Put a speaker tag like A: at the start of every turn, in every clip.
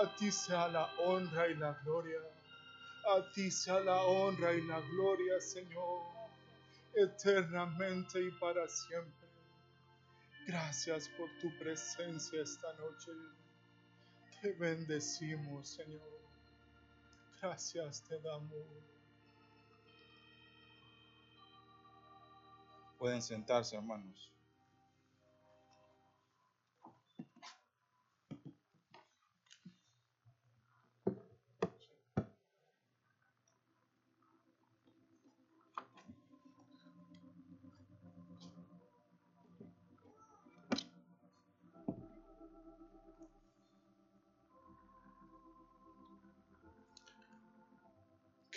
A: A ti sea la honra y la gloria. A ti sea la honra y la gloria, Señor, eternamente y para siempre. Gracias por tu presencia esta noche. Te bendecimos, Señor. Gracias te damos.
B: Pueden sentarse, hermanos.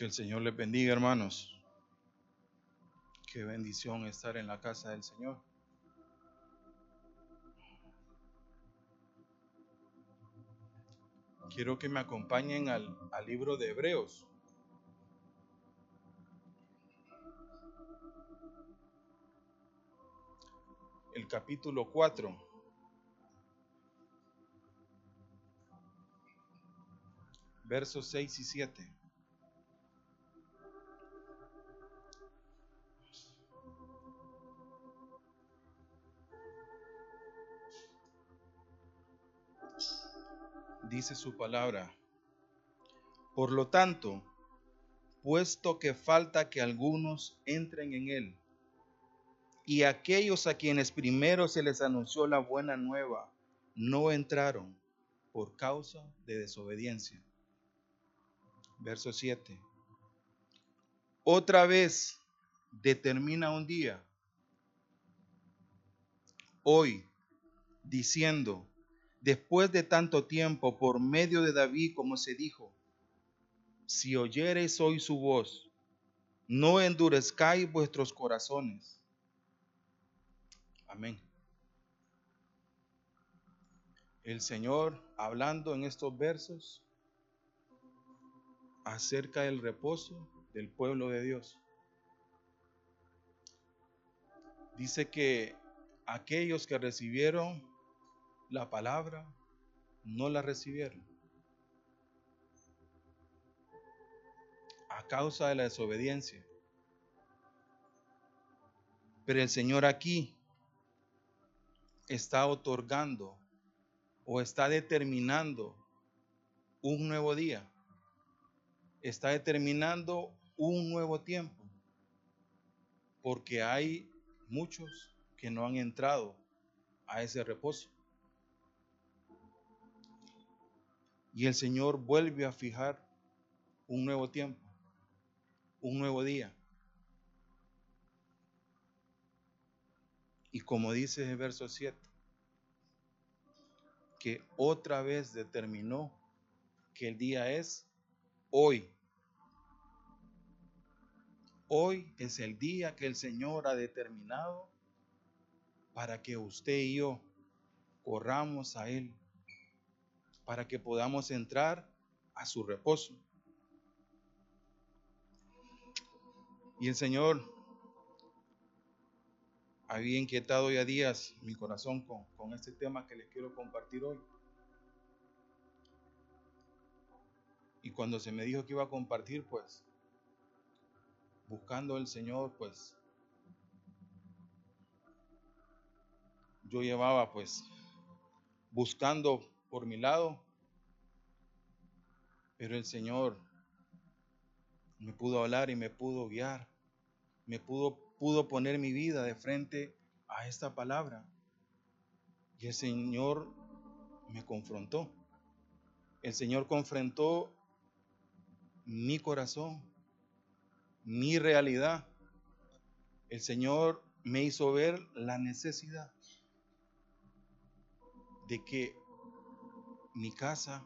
B: Que el Señor les bendiga, hermanos. Qué bendición estar en la casa del Señor. Quiero que me acompañen al, al libro de Hebreos. El capítulo 4. Versos 6 y 7. Dice su palabra. Por lo tanto, puesto que falta que algunos entren en él, y aquellos a quienes primero se les anunció la buena nueva no entraron por causa de desobediencia. Verso 7. Otra vez determina un día, hoy, diciendo, después de tanto tiempo, por medio de David, como se dijo, si oyereis hoy su voz, no endurezcáis vuestros corazones. Amén. El Señor hablando en estos versos acerca del reposo del pueblo de Dios. Dice que aquellos que recibieron la palabra, no la recibieron. A causa de la desobediencia. Pero el Señor aquí está otorgando o está determinando un nuevo día. Está determinando un nuevo tiempo. Porque hay muchos que no han entrado a ese reposo. Y el Señor vuelve a fijar un nuevo tiempo, un nuevo día. Y como dice el verso 7, que otra vez determinó que el día es hoy. Hoy es el día que el Señor ha determinado para que usted y yo corramos a Él para que podamos entrar a su reposo. Y el Señor había inquietado ya días mi corazón con, este tema que les quiero compartir hoy. Y cuando se me dijo que iba a compartir, pues, buscando al Señor, pues, yo llevaba, pues, buscando por mi lado, pero el Señor me pudo hablar y me pudo guiar, me pudo, pudo poner mi vida de frente a esta palabra. Y el Señor me confrontó. El Señor confrontó mi corazón, mi realidad. El Señor me hizo ver la necesidad de que mi casa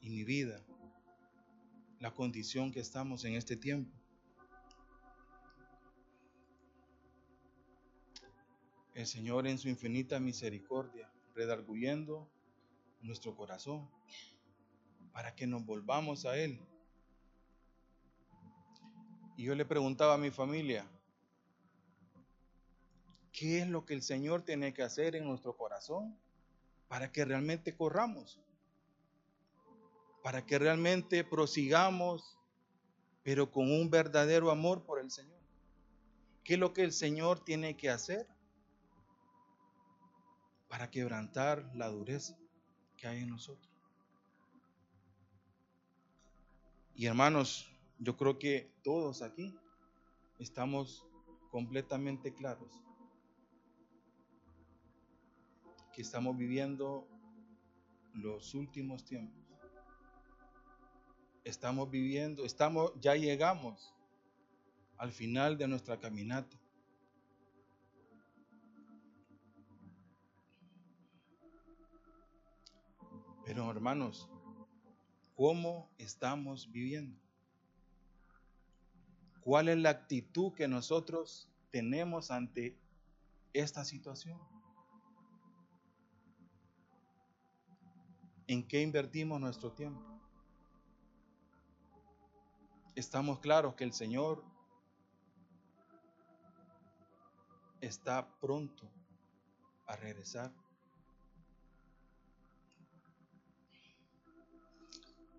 B: y mi vida, la condición que estamos en este tiempo. El Señor en su infinita misericordia, redarguyendo nuestro corazón para que nos volvamos a Él. Y yo le preguntaba a mi familia, ¿qué es lo que el Señor tiene que hacer en nuestro corazón? Para que realmente corramos. para que realmente prosigamos, pero con un verdadero amor por el Señor. ¿Qué es lo que el Señor tiene que hacer para quebrantar la dureza que hay en nosotros? Y hermanos, yo creo que todos aquí estamos completamente claros que estamos viviendo los últimos tiempos. Estamos viviendo, estamos, ya llegamos al final de nuestra caminata. Pero hermanos, ¿cómo estamos viviendo? ¿Cuál es la actitud que nosotros tenemos ante esta situación? ¿En qué invertimos nuestro tiempo? Estamos claros que el Señor está pronto a regresar.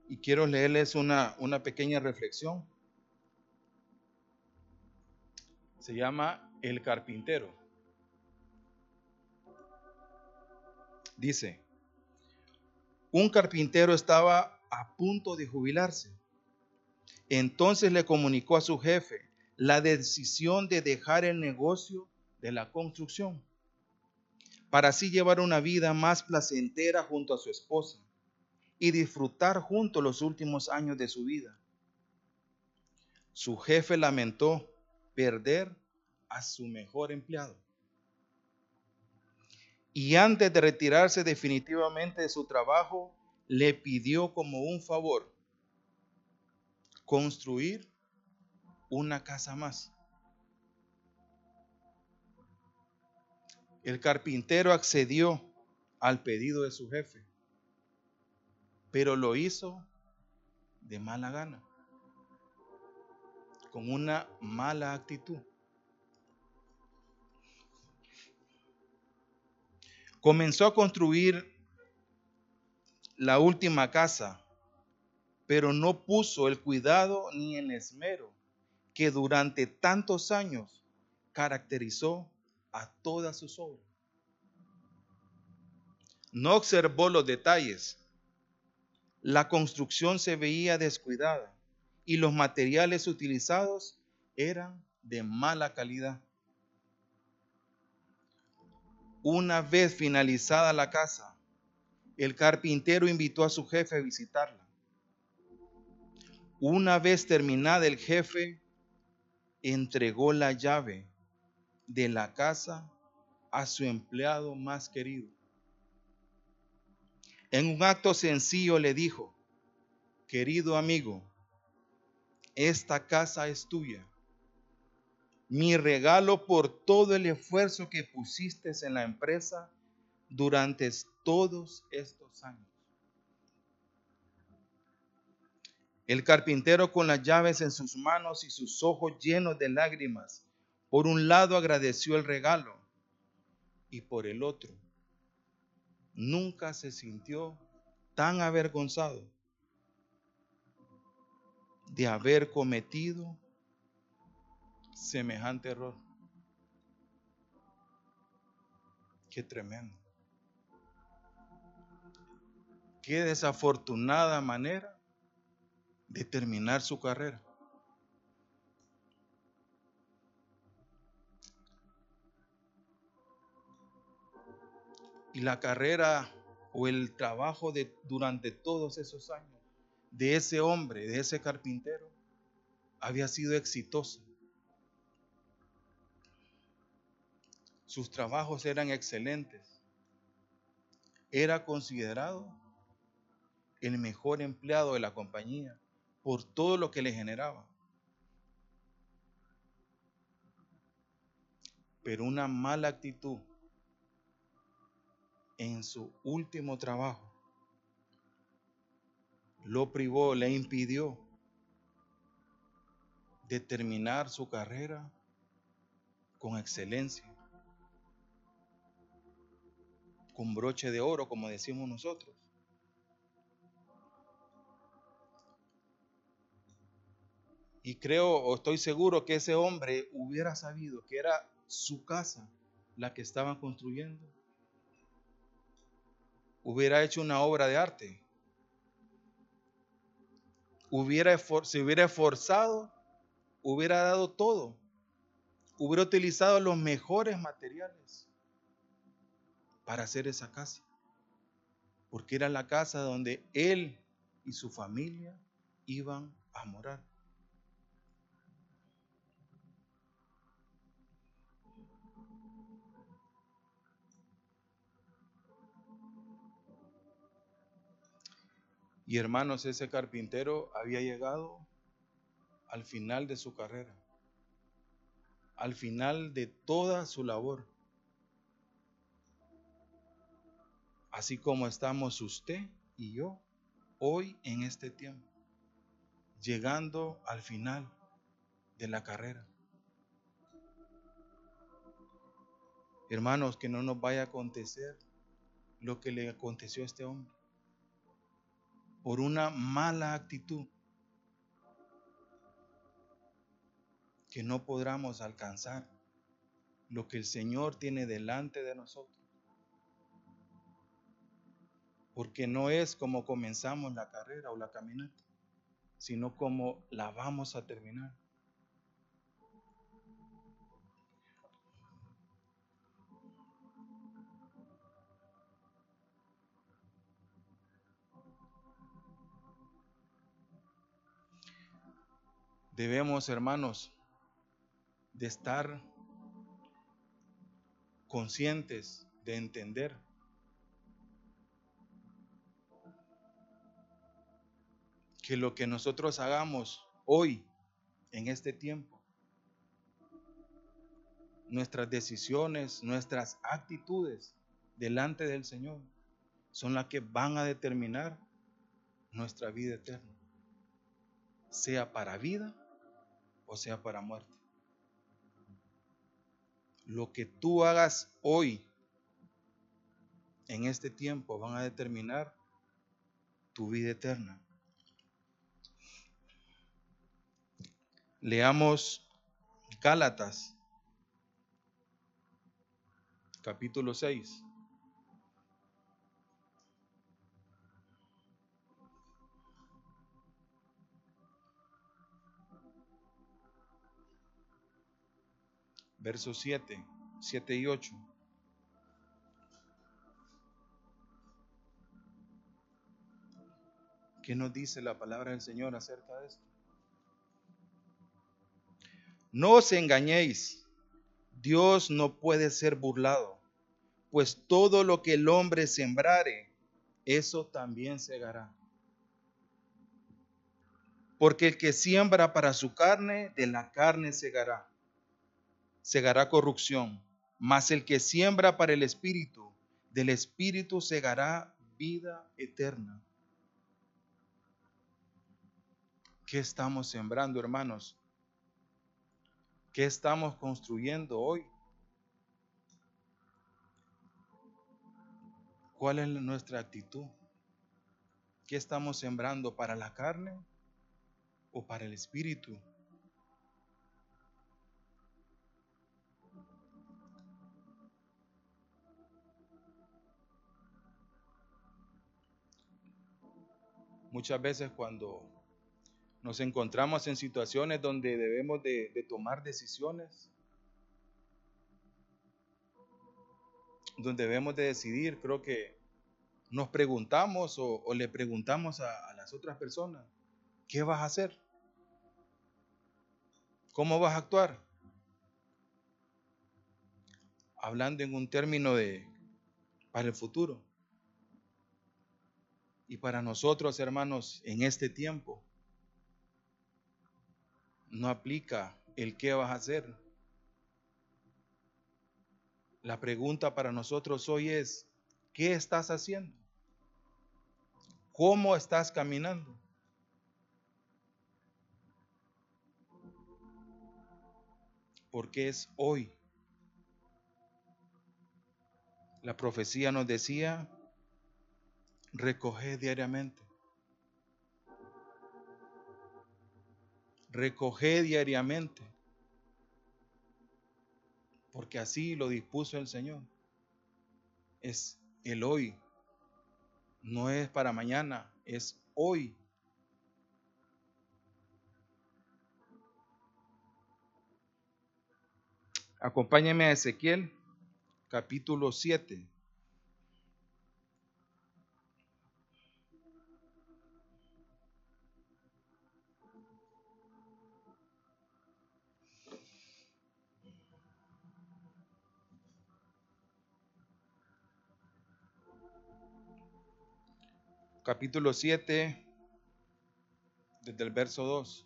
B: Y quiero leerles una, una pequeña reflexión. Se llama El carpintero. Dice, un carpintero estaba a punto de jubilarse. Entonces le comunicó a su jefe la decisión de dejar el negocio de la construcción para así llevar una vida más placentera junto a su esposa y disfrutar juntos los últimos años de su vida. Su jefe lamentó perder a su mejor empleado. Y antes de retirarse definitivamente de su trabajo, le pidió como un favor construir una casa más. El carpintero accedió al pedido de su jefe, pero lo hizo de mala gana, con una mala actitud. Comenzó a construir la última casa, pero no puso el cuidado ni el esmero que durante tantos años caracterizó a todas sus obras. No observó los detalles. La construcción se veía descuidada y los materiales utilizados eran de mala calidad. Una vez finalizada la casa, el carpintero invitó a su jefe a visitarla. Una vez terminada, el jefe entregó la llave de la casa a su empleado más querido. En un acto sencillo le dijo, querido amigo, esta casa es tuya. Mi regalo por todo el esfuerzo que pusiste en la empresa durante todos estos años. El carpintero con las llaves en sus manos y sus ojos llenos de lágrimas por un lado agradeció el regalo y por el otro nunca se sintió tan avergonzado de haber cometido semejante error. Qué tremendo. Qué desafortunada manera de terminar su carrera. y la carrera o el trabajo de durante todos esos años de ese hombre, de ese carpintero, había sido exitoso. Sus trabajos eran excelentes. Era considerado el mejor empleado de la compañía por todo lo que le generaba. Pero una mala actitud en su último trabajo. Lo privó, le impidió de terminar su carrera con excelencia, con broche de oro, como decimos nosotros. Y creo o estoy seguro que ese hombre hubiera sabido que era su casa la que estaban construyendo. Hubiera hecho una obra de arte. Hubiera, se hubiera esforzado, hubiera dado todo. Hubiera utilizado los mejores materiales para hacer esa casa. Porque era la casa donde él y su familia iban a morar. Y hermanos, ese carpintero había llegado al final de su carrera, al final de toda su labor. Así como estamos usted y yo hoy en este tiempo, llegando al final de la carrera. Hermanos, que no nos vaya a acontecer lo que le aconteció a este hombre por una mala actitud que no podamos alcanzar lo que el Señor tiene delante de nosotros. Porque no es como comenzamos la carrera o la caminata, sino como la vamos a terminar. Debemos, hermanos, de estar conscientes, de entender que lo que nosotros hagamos hoy, en este tiempo, nuestras decisiones, nuestras actitudes delante del Señor, son las que van a determinar nuestra vida eterna, sea para vida o sea para muerte. Lo que tú hagas hoy, en este tiempo, van a determinar tu vida eterna. Leamos Gálatas, capítulo 6. versos 7, 7 y 8. ¿Qué nos dice la palabra del Señor acerca de esto? No os engañéis, Dios no puede ser burlado, pues todo lo que el hombre sembrare, eso también segará. Porque el que siembra para su carne, de la carne segará segará corrupción, mas el que siembra para el Espíritu, del Espíritu segará vida eterna. ¿Qué estamos sembrando, hermanos? ¿Qué estamos construyendo hoy? ¿Cuál es nuestra actitud? ¿Qué estamos sembrando para la carne o para el espíritu? Muchas veces cuando nos encontramos en situaciones donde debemos de, tomar decisiones, donde debemos de decidir, creo que nos preguntamos o, le preguntamos a, las otras personas, ¿qué vas a hacer? ¿Cómo vas a actuar? Hablando en un término de para el futuro. Y para nosotros, hermanos, en este tiempo, no aplica el qué vas a hacer. La pregunta para nosotros hoy es, ¿qué estás haciendo? ¿Cómo estás caminando? Porque es hoy. La profecía nos decía recoge diariamente. Recoge diariamente. Porque así lo dispuso el Señor. Es el hoy. No es para mañana, es hoy. Acompáñeme a Ezequiel capítulo 7. Capítulo 7, desde el verso 2.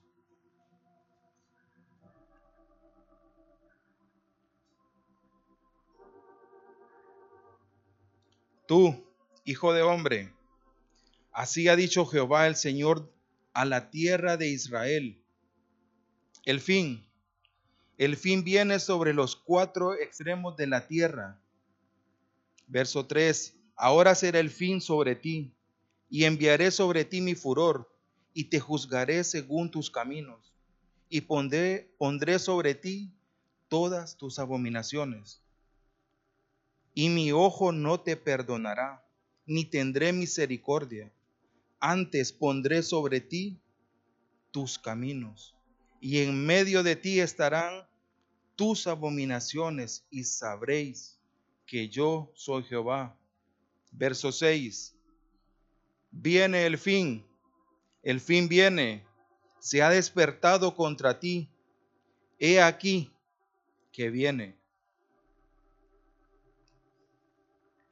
B: Tú, hijo de hombre, así ha dicho Jehová el Señor a la tierra de Israel. El fin, el fin viene sobre los cuatro extremos de la tierra. Verso 3, ahora será el fin sobre ti, y enviaré sobre ti mi furor, y te juzgaré según tus caminos, y pondré, sobre ti todas tus abominaciones y mi ojo no te perdonará, ni tendré misericordia. Antes pondré sobre ti tus caminos, y en medio de ti estarán tus abominaciones, y sabréis que yo soy Jehová. Verso 6. Viene el fin, el fin viene, se ha despertado contra ti. He aquí que viene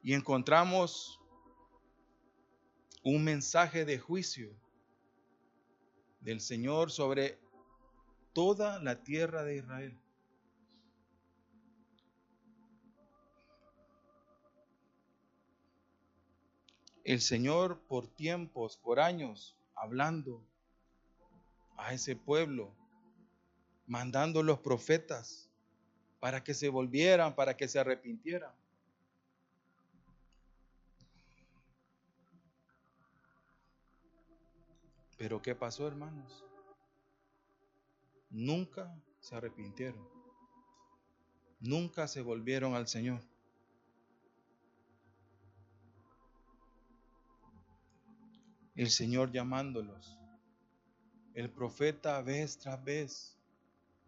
B: y encontramos un mensaje de juicio del Señor sobre toda la tierra de Israel. El Señor por tiempos, por años, hablando a ese pueblo, mandando los profetas para que se volvieran, para que se arrepintieran. Pero ¿qué pasó, hermanos? Nunca se arrepintieron. Nunca se volvieron al Señor. El Señor llamándolos. El profeta vez tras vez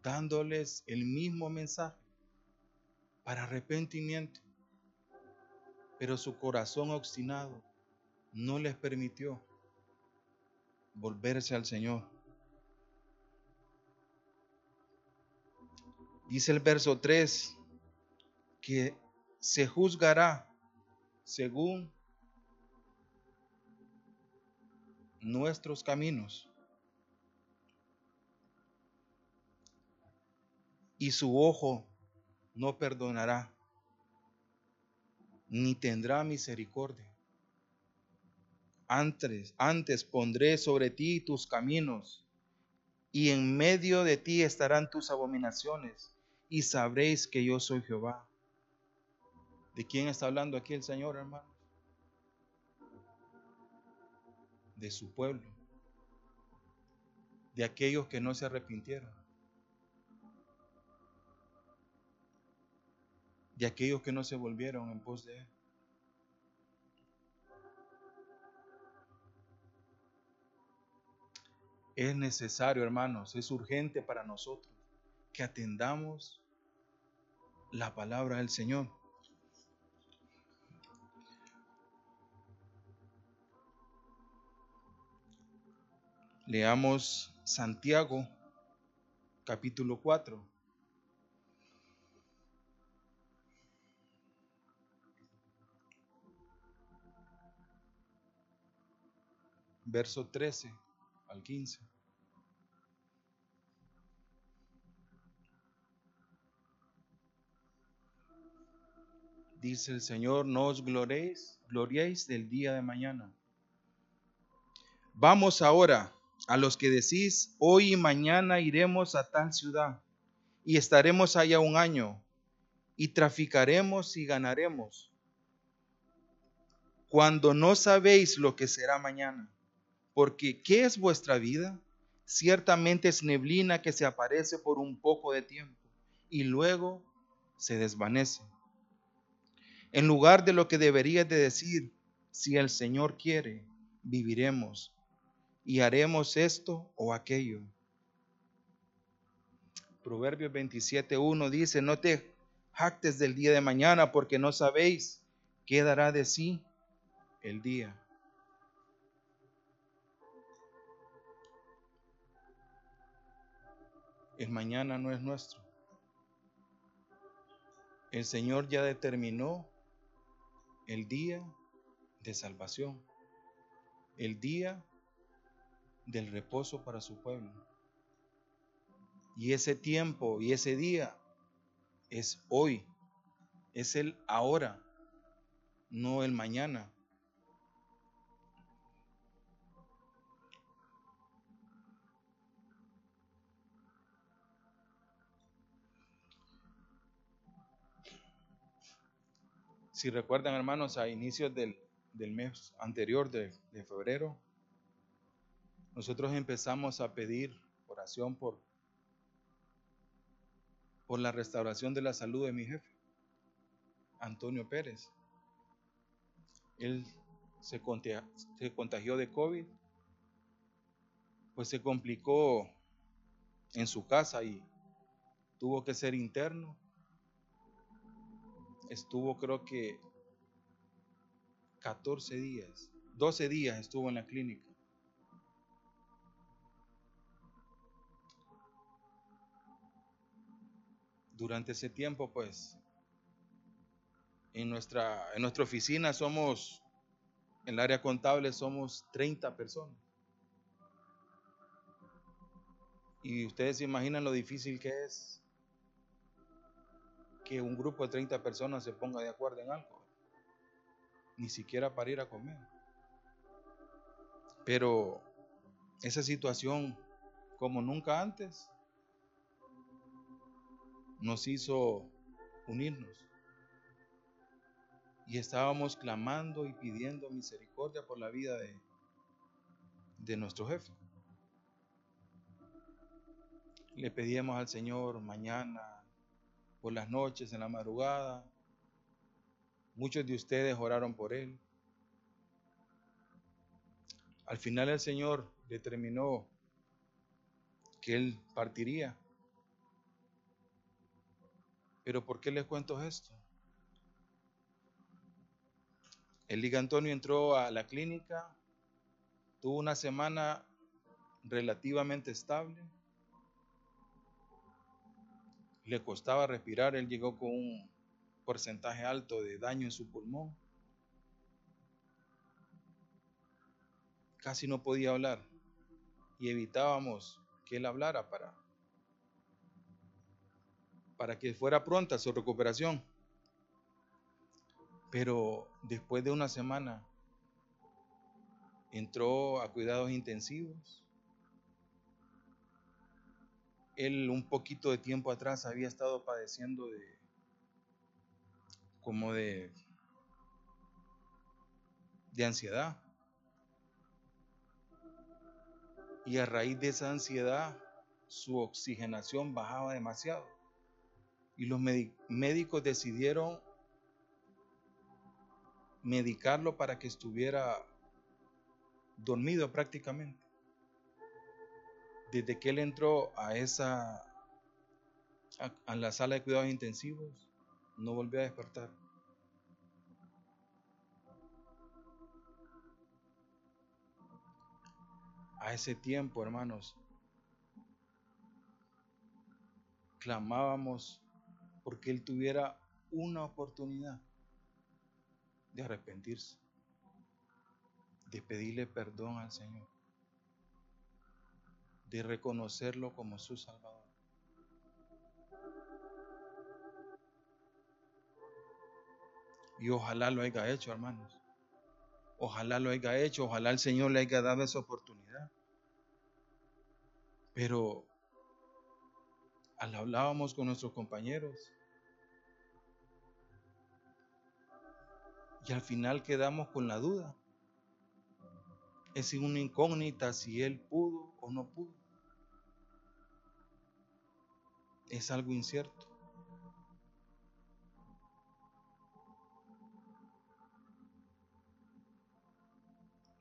B: dándoles el mismo mensaje para arrepentimiento. Pero su corazón obstinado no les permitió volverse al Señor. Dice el verso 3 que se juzgará según nuestros caminos. Y su ojo no perdonará, ni tendrá misericordia. Antes, antes pondré sobre ti tus caminos, y en medio de ti estarán tus abominaciones, y sabréis que yo soy Jehová. ¿De quién está hablando aquí el Señor, hermano? De su pueblo, de aquellos que no se arrepintieron, de aquellos que no se volvieron en pos de Él. Es necesario, hermanos, es urgente para nosotros que atendamos la palabra del Señor. Leamos Santiago capítulo 4. Verso 13 al 15. Dice el Señor, no os gloréis, gloriéis del día de mañana. Vamos ahora a los que decís, hoy y mañana iremos a tal ciudad y estaremos allá un año y traficaremos y ganaremos, cuando no sabéis lo que será mañana. Porque ¿qué es vuestra vida? ciertamente es neblina que se aparece por un poco de tiempo y luego se desvanece. En lugar de lo que deberías de decir, si el Señor quiere, viviremos y haremos esto o aquello. Proverbios 27.1 dice, no te jactes del día de mañana porque no sabéis qué dará de sí el día. El mañana no es nuestro. El Señor ya determinó el día de salvación, el día del reposo para su pueblo. Y ese tiempo y ese día es hoy, es el ahora, no el mañana. Si recuerdan, hermanos, a inicios del, mes anterior de, de febrero, nosotros empezamos a pedir oración por, por la restauración de la salud de mi jefe, Antonio Pérez. Él se contagió, se contagió de COVID, pues se complicó en su casa y tuvo que ser interno estuvo creo que 14 días, 12 días estuvo en la clínica. Durante ese tiempo, pues, en nuestra, en nuestra oficina somos, en el área contable somos 30 personas. Y ustedes se imaginan lo difícil que es que un grupo de 30 personas se ponga de acuerdo en algo. Ni siquiera para ir a comer. Pero esa situación, como nunca antes, nos hizo unirnos. Y estábamos clamando y pidiendo misericordia por la vida de, de nuestro jefe. Le pedíamos al Señor mañana, por las noches, en la madrugada. Muchos de ustedes oraron por él. Al final el Señor determinó que él partiría. Pero ¿por qué les cuento esto? El Liga Antonio entró a la clínica, tuvo una semana relativamente estable le costaba respirar, él llegó con un porcentaje alto de daño en su pulmón. Casi no podía hablar y evitábamos que él hablara para, para que fuera pronta su recuperación. Pero después de una semana entró a cuidados intensivos él un poquito de tiempo atrás había estado padeciendo de como de de ansiedad. Y a raíz de esa ansiedad su oxigenación bajaba demasiado. Y los médicos decidieron medicarlo para que estuviera dormido prácticamente desde que él entró a esa a, la sala de cuidados intensivos, no volvió a despertar. A ese tiempo, hermanos, clamábamos porque él tuviera una oportunidad de arrepentirse, de pedirle perdón al Señor de reconocerlo como su Salvador. Y ojalá lo haya hecho, hermanos. Ojalá lo haya hecho, ojalá el Señor le haya dado esa oportunidad. Pero hablábamos con nuestros compañeros. Y al final quedamos con la duda. Es una incógnita si él pudo o no pudo. Es algo incierto.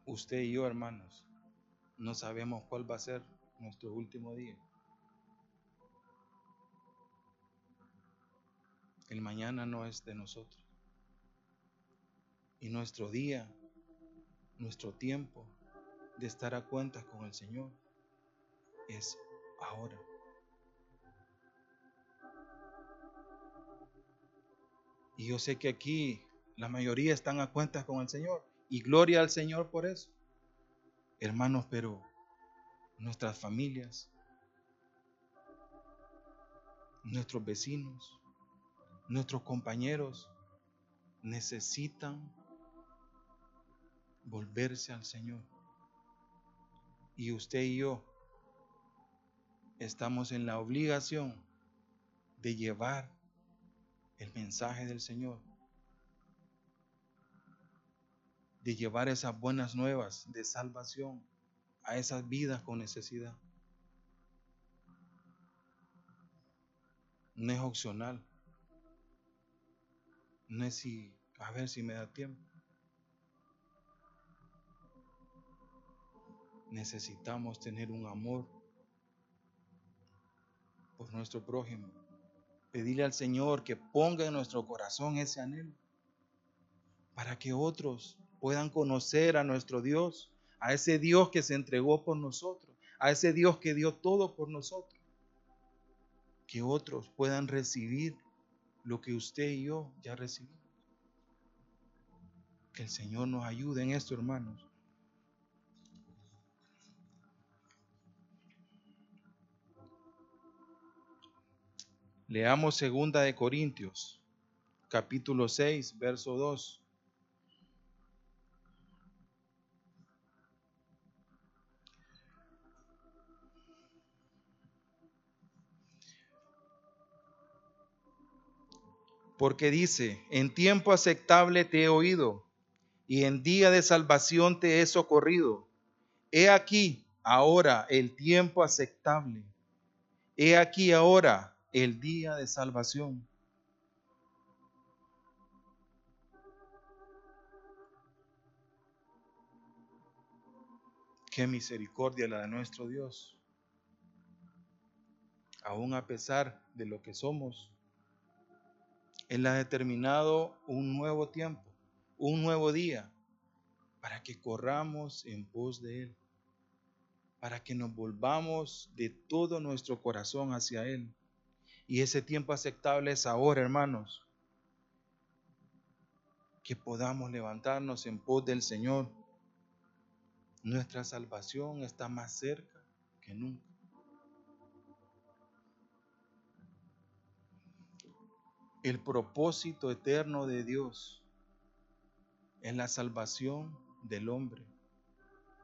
B: Usted y yo, hermanos, no sabemos cuál va a ser nuestro último día. El mañana no es de nosotros. Y nuestro día, nuestro tiempo de estar a cuentas con el Señor es ahora. Y yo sé que aquí la mayoría están a cuentas con el Señor. Y gloria al Señor por eso. Hermanos, pero nuestras familias, nuestros vecinos, nuestros compañeros necesitan volverse al Señor. Y usted y yo estamos en la obligación de llevar el mensaje del Señor, de llevar esas buenas nuevas de salvación a esas vidas con necesidad. No es opcional. No es si, a ver si me da tiempo. Necesitamos tener un amor por nuestro prójimo. Pedirle al Señor que ponga en nuestro corazón ese anhelo para que otros puedan conocer a nuestro Dios, a ese Dios que se entregó por nosotros, a ese Dios que dio todo por nosotros. Que otros puedan recibir lo que usted y yo ya recibimos. Que el Señor nos ayude en esto, hermanos. Leamos segunda de Corintios, capítulo 6, verso 2. Porque dice, en tiempo aceptable te he oído, y en día de salvación te he socorrido. He aquí ahora el tiempo aceptable. He aquí ahora el día de salvación. Qué misericordia la de nuestro Dios. Aún a pesar de lo que somos, Él ha determinado un nuevo tiempo, un nuevo día, para que corramos en pos de Él, para que nos volvamos de todo nuestro corazón hacia Él. Y ese tiempo aceptable es ahora, hermanos. Que podamos levantarnos en pos del Señor. Nuestra salvación está más cerca que nunca. El propósito eterno de Dios es la salvación del hombre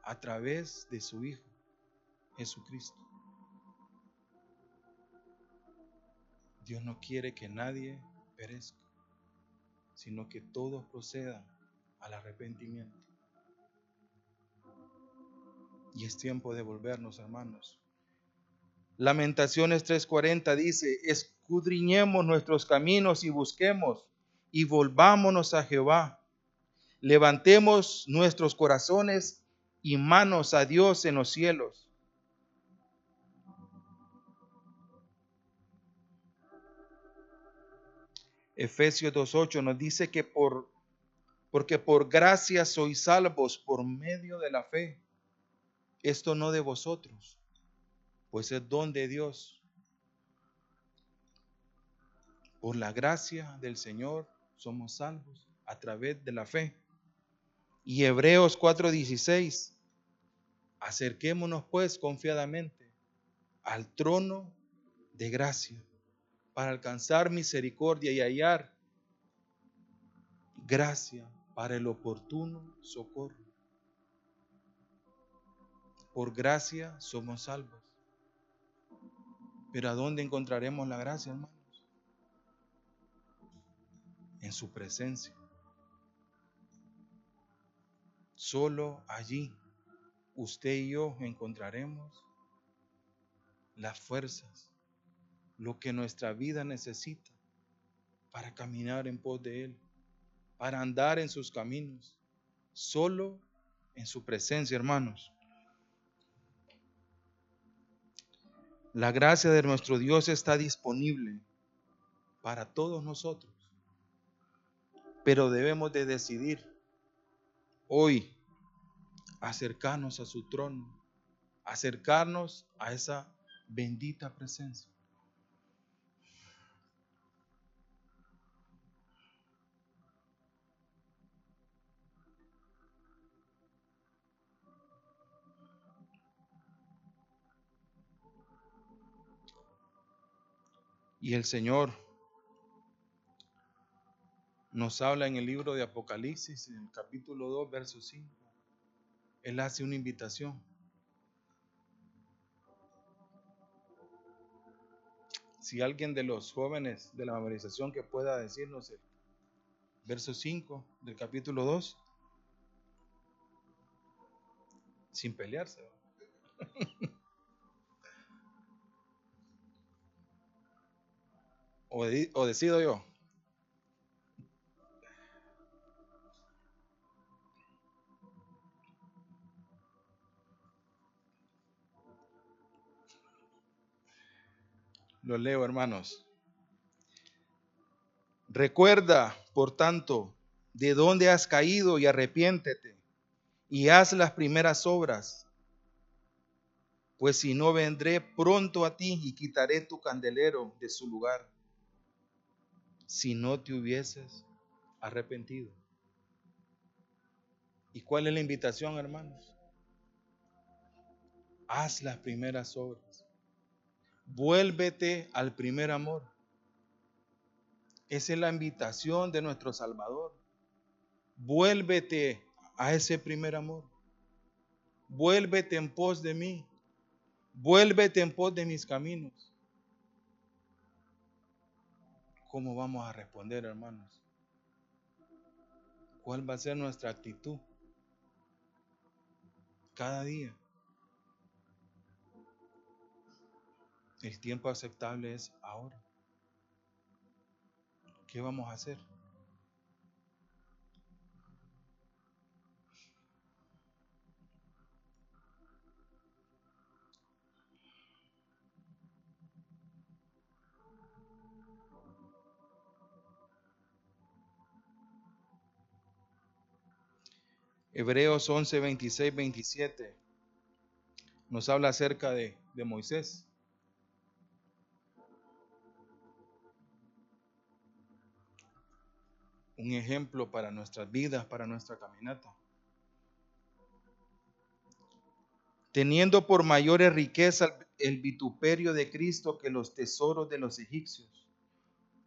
B: a través de su Hijo, Jesucristo. Dios no quiere que nadie perezca, sino que todos procedan al arrepentimiento. Y es tiempo de volvernos, hermanos. Lamentaciones 3:40 dice, escudriñemos nuestros caminos y busquemos y volvámonos a Jehová. Levantemos nuestros corazones y manos a Dios en los cielos Efesios 2.8 nos dice que por, porque por gracia sois salvos por medio de la fe. Esto no de vosotros, pues es don de Dios. Por la gracia del Señor somos salvos a través de la fe. Y Hebreos 4:16, acerquémonos pues confiadamente al trono de gracia para alcanzar misericordia y hallar gracia para el oportuno socorro. Por gracia somos salvos. Pero ¿a dónde encontraremos la gracia, hermanos? En su presencia. Solo allí usted y yo encontraremos las fuerzas lo que nuestra vida necesita para caminar en pos de Él, para andar en sus caminos, solo en su presencia, hermanos. La gracia de nuestro Dios está disponible para todos nosotros, pero debemos de decidir hoy acercarnos a su trono, acercarnos a esa bendita presencia. Y el Señor nos habla en el libro de Apocalipsis, en el capítulo 2, verso 5. Él hace una invitación. Si alguien de los jóvenes de la memorización que pueda decirnos el verso 5 del capítulo 2, sin pelearse. o, decido yo. Lo leo, hermanos. Recuerda, por tanto, de dónde has caído y arrepiéntete y haz las primeras obras. Pues si no vendré pronto a ti y quitaré tu candelero de su lugar si no te hubieses arrepentido. ¿Y cuál es la invitación, hermanos? Haz las primeras obras. Vuélvete al primer amor. Esa es la invitación de nuestro Salvador. Vuélvete a ese primer amor. Vuélvete en pos de mí. Vuélvete en pos de mis caminos. ¿Cómo vamos a responder, hermanos? ¿Cuál va a ser nuestra actitud? Cada día. El tiempo aceptable es ahora. ¿Qué vamos a hacer? Hebreos 11, 26, 27 nos habla acerca de, de Moisés. Un ejemplo para nuestras vidas, para nuestra caminata. Teniendo por mayores riquezas el vituperio de Cristo que los tesoros de los egipcios,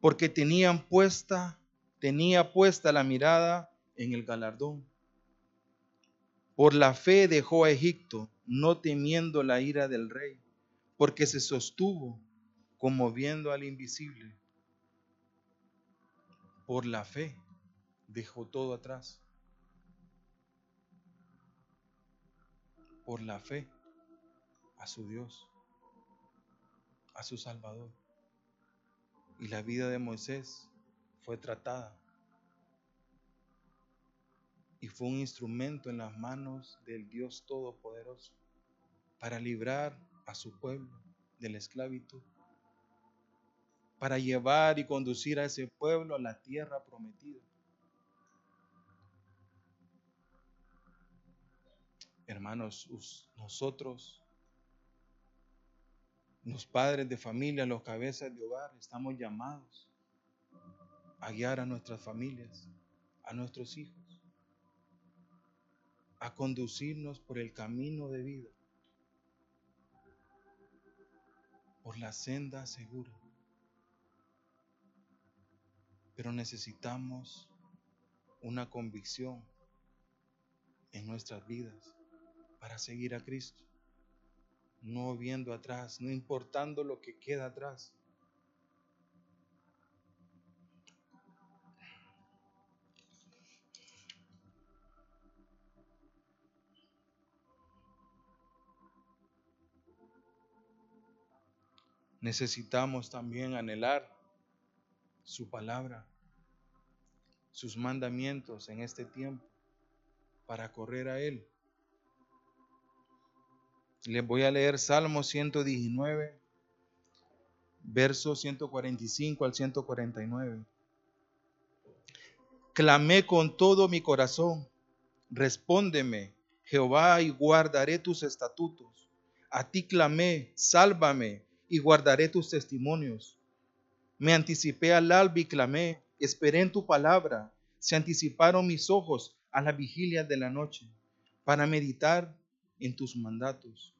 B: porque tenían puesta, tenía puesta la mirada en el galardón. Por la fe dejó a Egipto, no temiendo la ira del rey, porque se sostuvo como viendo al invisible. Por la fe dejó todo atrás. Por la fe a su Dios, a su Salvador. Y la vida de Moisés fue tratada y fue un instrumento en las manos del Dios Todopoderoso para librar a su pueblo de la esclavitud, para llevar y conducir a ese pueblo a la tierra prometida. Hermanos, nosotros, los padres de familia, los cabezas de hogar, estamos llamados a guiar a nuestras familias, a nuestros hijos a conducirnos por el camino de vida, por la senda segura. Pero necesitamos una convicción en nuestras vidas para seguir a Cristo, no viendo atrás, no importando lo que queda atrás, necesitamos también anhelar su palabra, sus mandamientos en este tiempo para correr a Él. Les voy a leer Salmo 119, versos 145 al 149. Clamé con todo mi corazón, respóndeme, Jehová, y guardaré tus estatutos. A ti clamé, sálvame, y guardaré tus testimonios. Me anticipé al alba y clamé, esperé en tu palabra. Se anticiparon mis ojos a la vigilia de la noche para meditar en tus mandatos.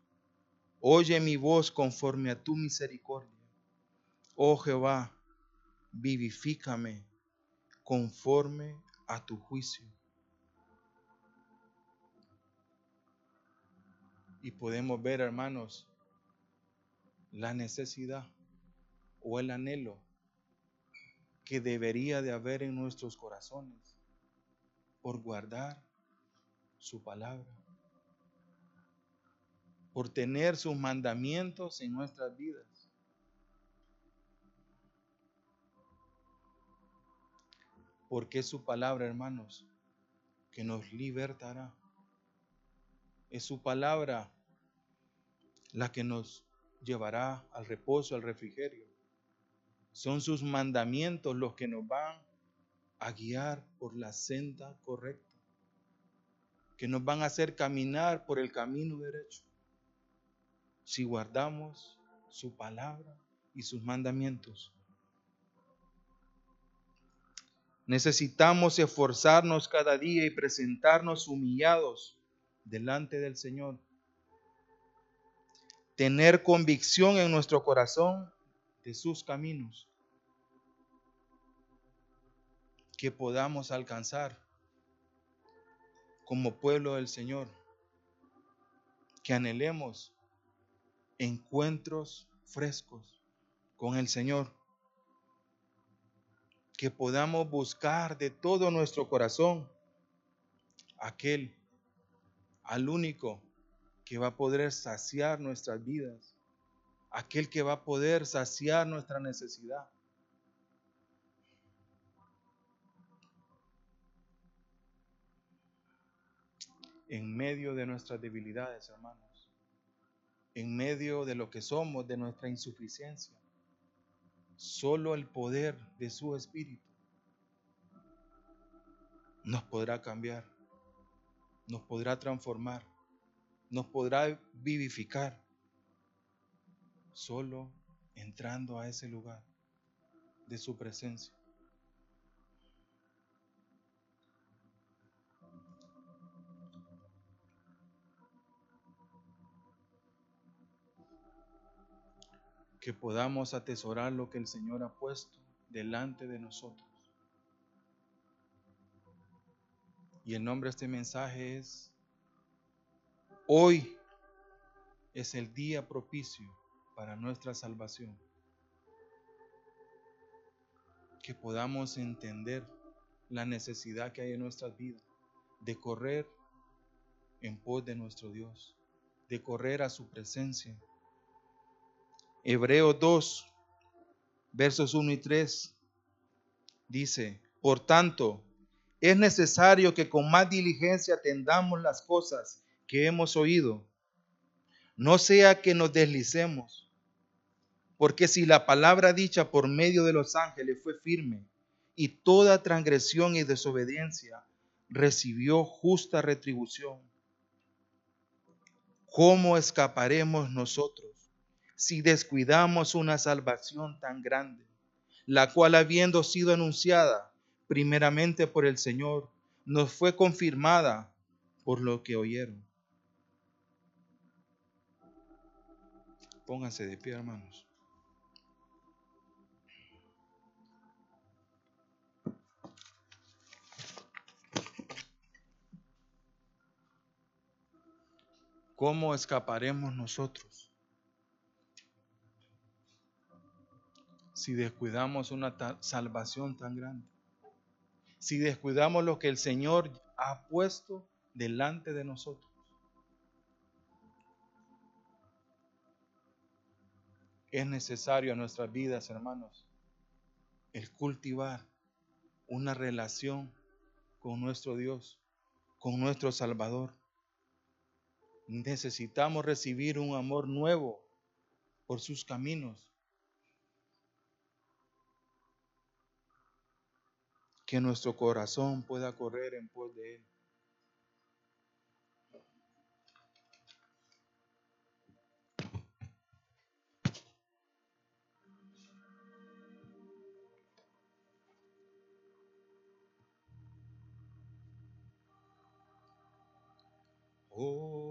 B: Oye mi voz conforme a tu misericordia. Oh Jehová, vivifícame conforme a tu juicio. Y podemos ver, hermanos, la necesidad o el anhelo que debería de haber en nuestros corazones por guardar su palabra por tener sus mandamientos en nuestras vidas. Porque es su palabra, hermanos, que nos libertará. Es su palabra la que nos llevará al reposo, al refrigerio. Son sus mandamientos los que nos van a guiar por la senda correcta, que nos van a hacer caminar por el camino derecho si guardamos su palabra y sus mandamientos. Necesitamos esforzarnos cada día y presentarnos humillados delante del Señor. Tener convicción en nuestro corazón de sus caminos que podamos alcanzar como pueblo del Señor. Que anhelemos encuentros frescos con el Señor. Que podamos buscar de todo nuestro corazón aquel, al único que va a poder saciar nuestras vidas, aquel que va a poder saciar nuestra necesidad. En medio de nuestras debilidades, hermanos en medio de lo que somos, de nuestra insuficiencia. Solo el poder de su Espíritu nos podrá cambiar, nos podrá transformar, nos podrá vivificar. Solo entrando a ese lugar de su presencia. Que podamos atesorar lo que el Señor ha puesto delante de nosotros. Y el nombre de este mensaje es, hoy es el día propicio para nuestra salvación. Que podamos entender la necesidad que hay en nuestras vidas de correr en pos de nuestro Dios, de correr a su presencia Hebreos 2, versos 1 y 3, dice, por tanto, es necesario que con más diligencia atendamos las cosas que hemos oído, no sea que nos deslicemos, porque si la palabra dicha por medio de los ángeles fue firme, y toda transgresión y desobediencia recibió justa retribución, ¿cómo escaparemos nosotros? Si descuidamos una salvación tan grande, la cual habiendo sido anunciada primeramente por el Señor, nos fue confirmada por lo que oyeron. Pónganse de pie, hermanos. ¿Cómo escaparemos nosotros? Si descuidamos una salvación tan grande. Si descuidamos lo que el Señor ha puesto delante de nosotros. es necesario en nuestras vidas, hermanos, el cultivar una relación con nuestro Dios, con nuestro Salvador. Necesitamos recibir un amor nuevo por sus caminos. Que nuestro corazón pueda correr en pos de Él. Oh,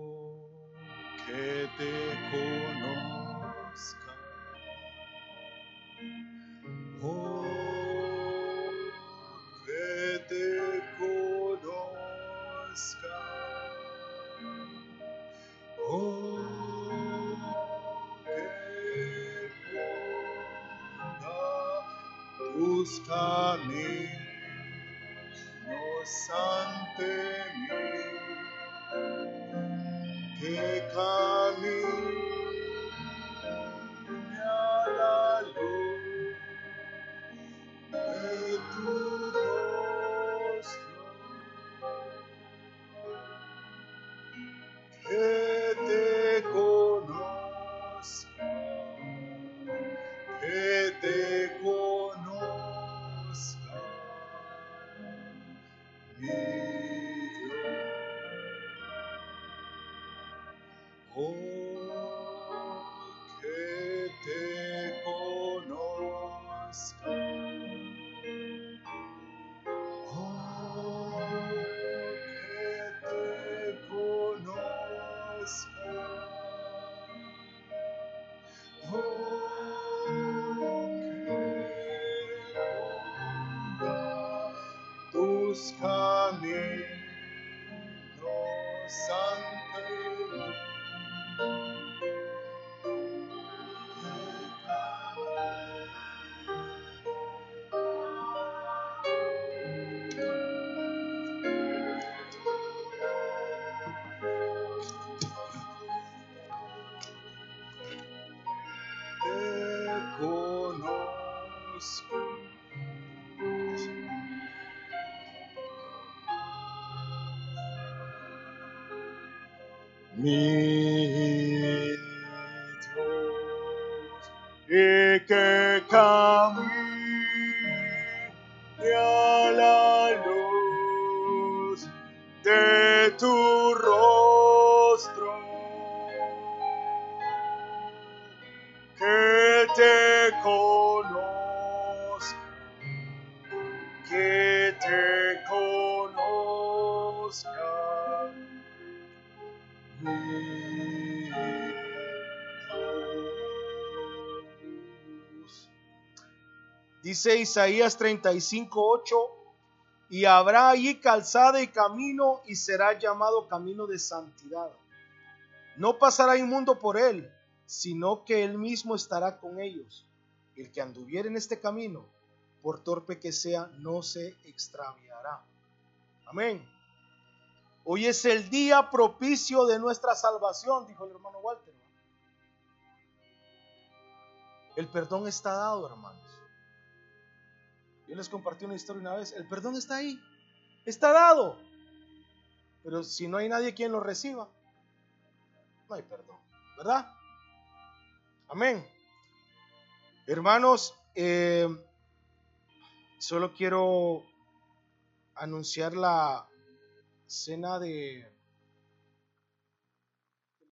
B: Mi
C: Dice Isaías 35, 8, y habrá allí calzada y camino y será llamado camino de santidad. No pasará inmundo por él, sino que él mismo estará con ellos. El que anduviere en este camino, por torpe que sea, no se extraviará. Amén. Hoy es el día propicio de nuestra salvación, dijo el hermano Walter. El perdón está dado, hermanos. Yo les compartí una historia una vez. El perdón está ahí. Está dado. Pero si no hay nadie quien lo reciba, no hay perdón. ¿Verdad? Amén. Hermanos, eh, solo quiero anunciar la cena de